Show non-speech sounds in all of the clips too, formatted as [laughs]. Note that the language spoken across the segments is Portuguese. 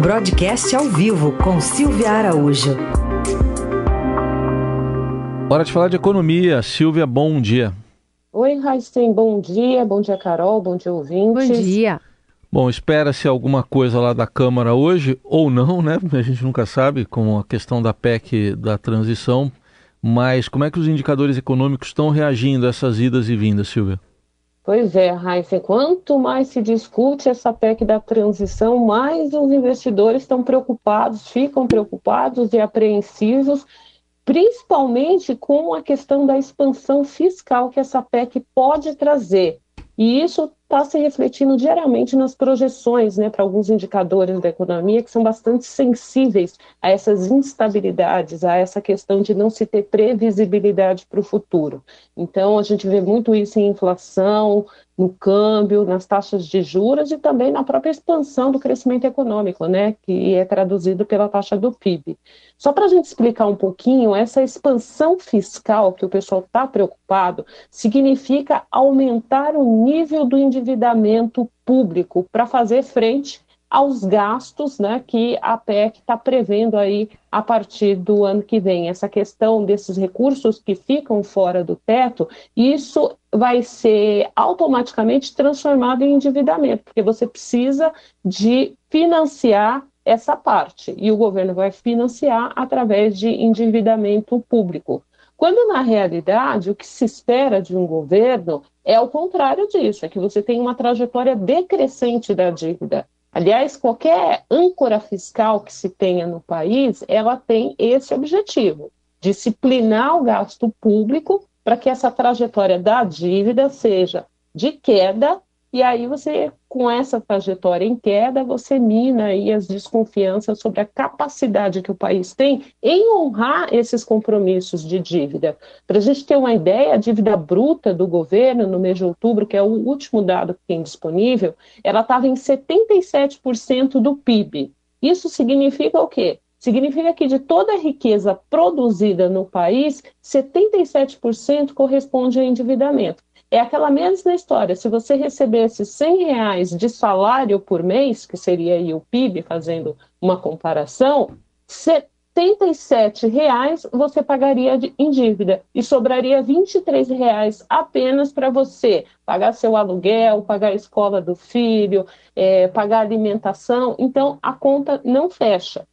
Broadcast ao vivo com Silvia Araújo. Hora de falar de economia. Silvia, bom dia. Oi, Raíssen, bom dia. Bom dia, Carol. Bom dia, ouvintes. Bom dia. Bom, espera-se alguma coisa lá da Câmara hoje, ou não, né? A gente nunca sabe, com a questão da PEC da transição. Mas como é que os indicadores econômicos estão reagindo a essas idas e vindas, Silvia? Pois é, Raíssa, quanto mais se discute essa PEC da transição, mais os investidores estão preocupados, ficam preocupados e apreensivos, principalmente com a questão da expansão fiscal que essa PEC pode trazer. E isso está se refletindo diariamente nas projeções né, para alguns indicadores da economia que são bastante sensíveis a essas instabilidades, a essa questão de não se ter previsibilidade para o futuro. Então, a gente vê muito isso em inflação, no câmbio, nas taxas de juros e também na própria expansão do crescimento econômico, né, que é traduzido pela taxa do PIB. Só para a gente explicar um pouquinho, essa expansão fiscal que o pessoal está preocupado significa aumentar o nível do endividamento público para fazer frente aos gastos né, que a PEC está prevendo aí a partir do ano que vem. Essa questão desses recursos que ficam fora do teto, isso vai ser automaticamente transformado em endividamento, porque você precisa de financiar essa parte e o governo vai financiar através de endividamento público. Quando na realidade o que se espera de um governo é o contrário disso, é que você tem uma trajetória decrescente da dívida. Aliás, qualquer âncora fiscal que se tenha no país, ela tem esse objetivo: disciplinar o gasto público para que essa trajetória da dívida seja de queda e aí você, com essa trajetória em queda, você mina aí as desconfianças sobre a capacidade que o país tem em honrar esses compromissos de dívida. Para a gente ter uma ideia, a dívida bruta do governo no mês de outubro, que é o último dado que tem disponível, ela estava em 77% do PIB. Isso significa o quê? Significa que de toda a riqueza produzida no país, 77% corresponde a endividamento. É aquela mesma história. Se você recebesse 100 reais de salário por mês, que seria aí o PIB, fazendo uma comparação, 77 reais você pagaria de, em dívida e sobraria 23 reais apenas para você pagar seu aluguel, pagar a escola do filho, é, pagar alimentação. Então a conta não fecha.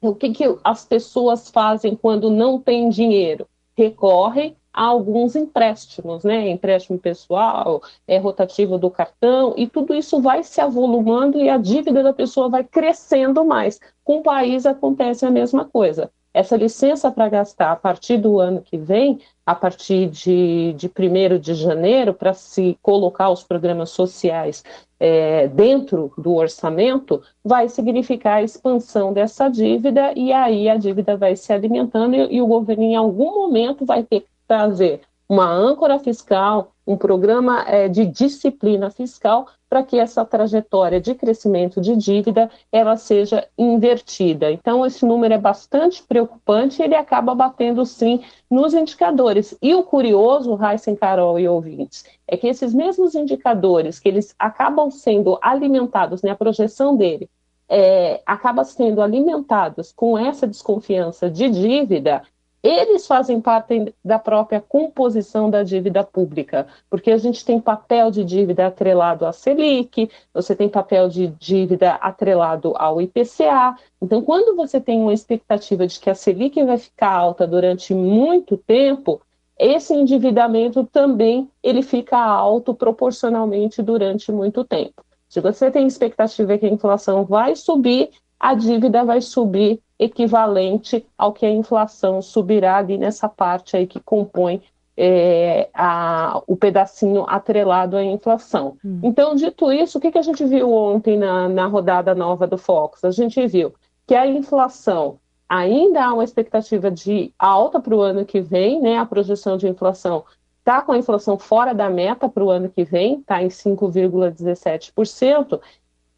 O que, que as pessoas fazem quando não têm dinheiro? Recorrem a alguns empréstimos, né? Empréstimo pessoal, é rotativo do cartão, e tudo isso vai se avolumando e a dívida da pessoa vai crescendo mais. Com o país acontece a mesma coisa. Essa licença para gastar a partir do ano que vem, a partir de, de 1 de janeiro, para se colocar os programas sociais é, dentro do orçamento, vai significar a expansão dessa dívida e aí a dívida vai se alimentando e, e o governo, em algum momento, vai ter trazer uma âncora fiscal, um programa é, de disciplina fiscal para que essa trajetória de crescimento de dívida ela seja invertida. Então esse número é bastante preocupante e ele acaba batendo sim nos indicadores. E o curioso, Heisen, Carol e ouvintes, é que esses mesmos indicadores que eles acabam sendo alimentados, né, a projeção dele é, acaba sendo alimentados com essa desconfiança de dívida, eles fazem parte da própria composição da dívida pública, porque a gente tem papel de dívida atrelado à Selic, você tem papel de dívida atrelado ao IPCA. Então, quando você tem uma expectativa de que a Selic vai ficar alta durante muito tempo, esse endividamento também ele fica alto proporcionalmente durante muito tempo. Se você tem expectativa que a inflação vai subir, a dívida vai subir equivalente ao que a inflação subirá ali nessa parte aí que compõe é, a, o pedacinho atrelado à inflação. Hum. Então, dito isso, o que, que a gente viu ontem na, na rodada nova do Fox? A gente viu que a inflação ainda há uma expectativa de alta para o ano que vem, né? A projeção de inflação está com a inflação fora da meta para o ano que vem, está em 5,17%,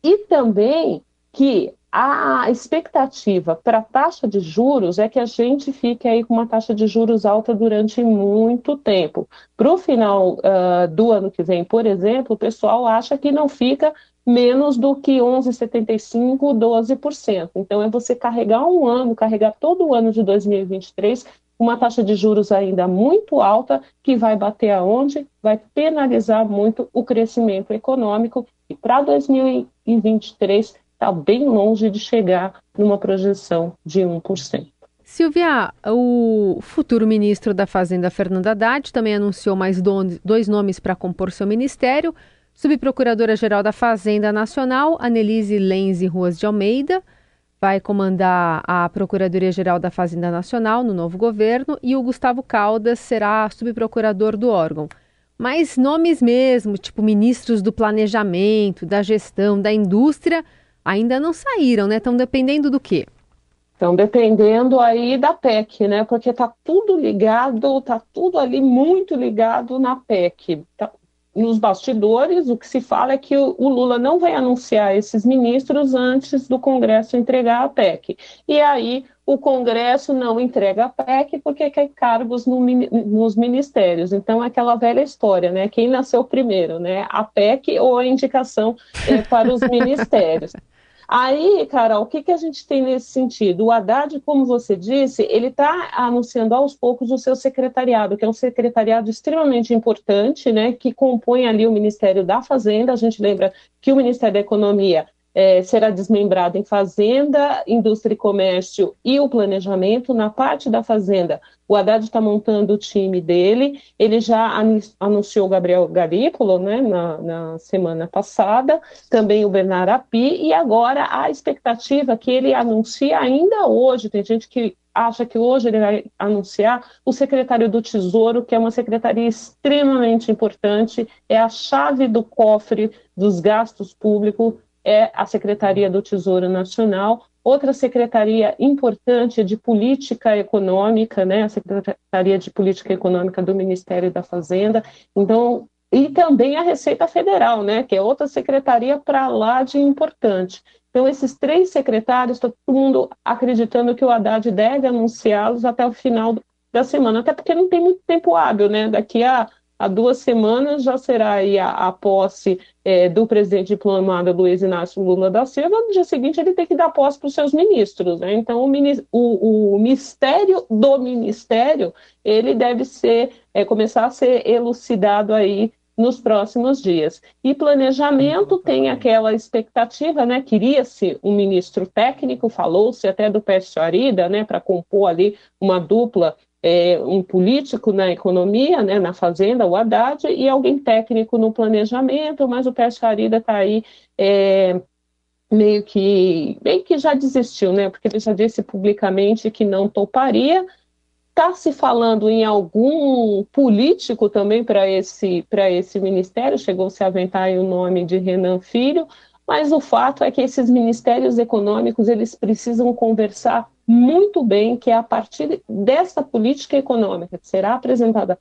e também que a expectativa para a taxa de juros é que a gente fique aí com uma taxa de juros alta durante muito tempo. Para o final uh, do ano que vem, por exemplo, o pessoal acha que não fica menos do que 11,75%, 12%. Então, é você carregar um ano, carregar todo o ano de 2023 uma taxa de juros ainda muito alta, que vai bater aonde? Vai penalizar muito o crescimento econômico, e para 2023 está bem longe de chegar numa projeção de 1%. Silvia, o futuro ministro da Fazenda, Fernando Haddad, também anunciou mais dois nomes para compor seu ministério. Subprocuradora-Geral da Fazenda Nacional, Anelise Lenze Ruas de Almeida, vai comandar a Procuradoria-Geral da Fazenda Nacional no novo governo e o Gustavo Caldas será subprocurador do órgão. Mas nomes mesmo, tipo ministros do Planejamento, da Gestão, da Indústria, ainda não saíram, né? Estão dependendo do quê? Estão dependendo aí da PEC, né? Porque está tudo ligado, está tudo ali muito ligado na PEC. Tá, nos bastidores, o que se fala é que o, Lula não vai anunciar esses ministros antes do Congresso entregar a PEC. E aí o Congresso não entrega a PEC porque quer cargos no, nos ministérios. Então, é aquela velha história, né? Quem nasceu primeiro, né? A PEC ou a indicação é, para os ministérios. [laughs] Aí, Carol, o que, que a gente tem nesse sentido? O Haddad, como você disse, ele está anunciando aos poucos o seu secretariado, que é um secretariado extremamente importante, né, que compõe ali o Ministério da Fazenda. A gente lembra que o Ministério da Economia é, será desmembrado em Fazenda, Indústria e Comércio e o Planejamento. Na parte da Fazenda, o Haddad está montando o time dele. Ele já anunciou o Gabriel Garípolo né, na, na, semana passada, também o Bernardo Api, e agora a expectativa que ele anuncie ainda hoje. Tem gente que acha que hoje ele vai anunciar o secretário do Tesouro, que é uma secretaria extremamente importante, é a chave do cofre dos gastos públicos é a Secretaria do Tesouro Nacional. Outra secretaria importante é de política econômica, né, a Secretaria de Política Econômica do Ministério da Fazenda. Então, e também a Receita Federal, né, que é outra secretaria para lá de importante. Então, esses três secretários, todo mundo acreditando que o Haddad deve anunciá-los até o final da semana, até porque não tem muito tempo hábil, né? Daqui a há duas semanas já será aí a, a posse é, do presidente diplomado Luiz Inácio Lula da Silva, no dia seguinte ele tem que dar posse para os seus ministros, né? Então o, o, o, mistério do ministério ele deve ser é, começar a ser elucidado aí nos próximos dias. E planejamento tem aquela expectativa, né? Queria-se um ministro técnico, falou-se até do Pércio Arida, né, para compor ali uma dupla é, um político na economia, né, na fazenda, o Haddad, e alguém técnico no planejamento, mas o Pérez Farida está aí é, meio que meio que já desistiu, né? Porque ele já disse publicamente que não toparia. Está se falando em algum político também para esse para esse ministério. Chegou-se a aventar o nome de Renan Filho, mas o fato é que esses ministérios econômicos eles precisam conversar muito bem que é a partir dessa política econômica que será apresentada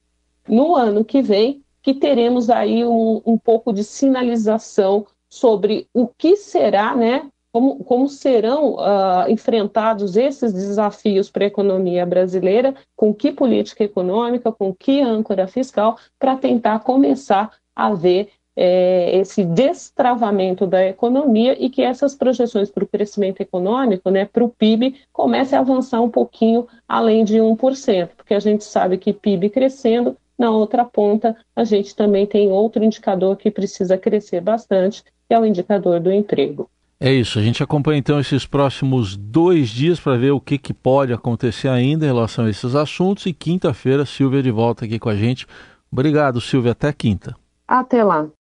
no ano que vem que teremos aí um, um pouco de sinalização sobre o que será, né, como, como serão uh, enfrentados esses desafios para a economia brasileira, com que política econômica, com que âncora fiscal, para tentar começar a ver é, esse destravamento da economia e que essas projeções para o crescimento econômico, né, para o PIB, comecem a avançar um pouquinho além de 1%, porque a gente sabe que PIB crescendo, na outra ponta, a gente também tem outro indicador que precisa crescer bastante, que é o indicador do emprego. É isso, a gente acompanha então esses próximos dois dias para ver o que, que pode acontecer ainda em relação a esses assuntos e quinta-feira, Silvia de volta aqui com a gente. Obrigado, Silvia, até quinta. Até lá.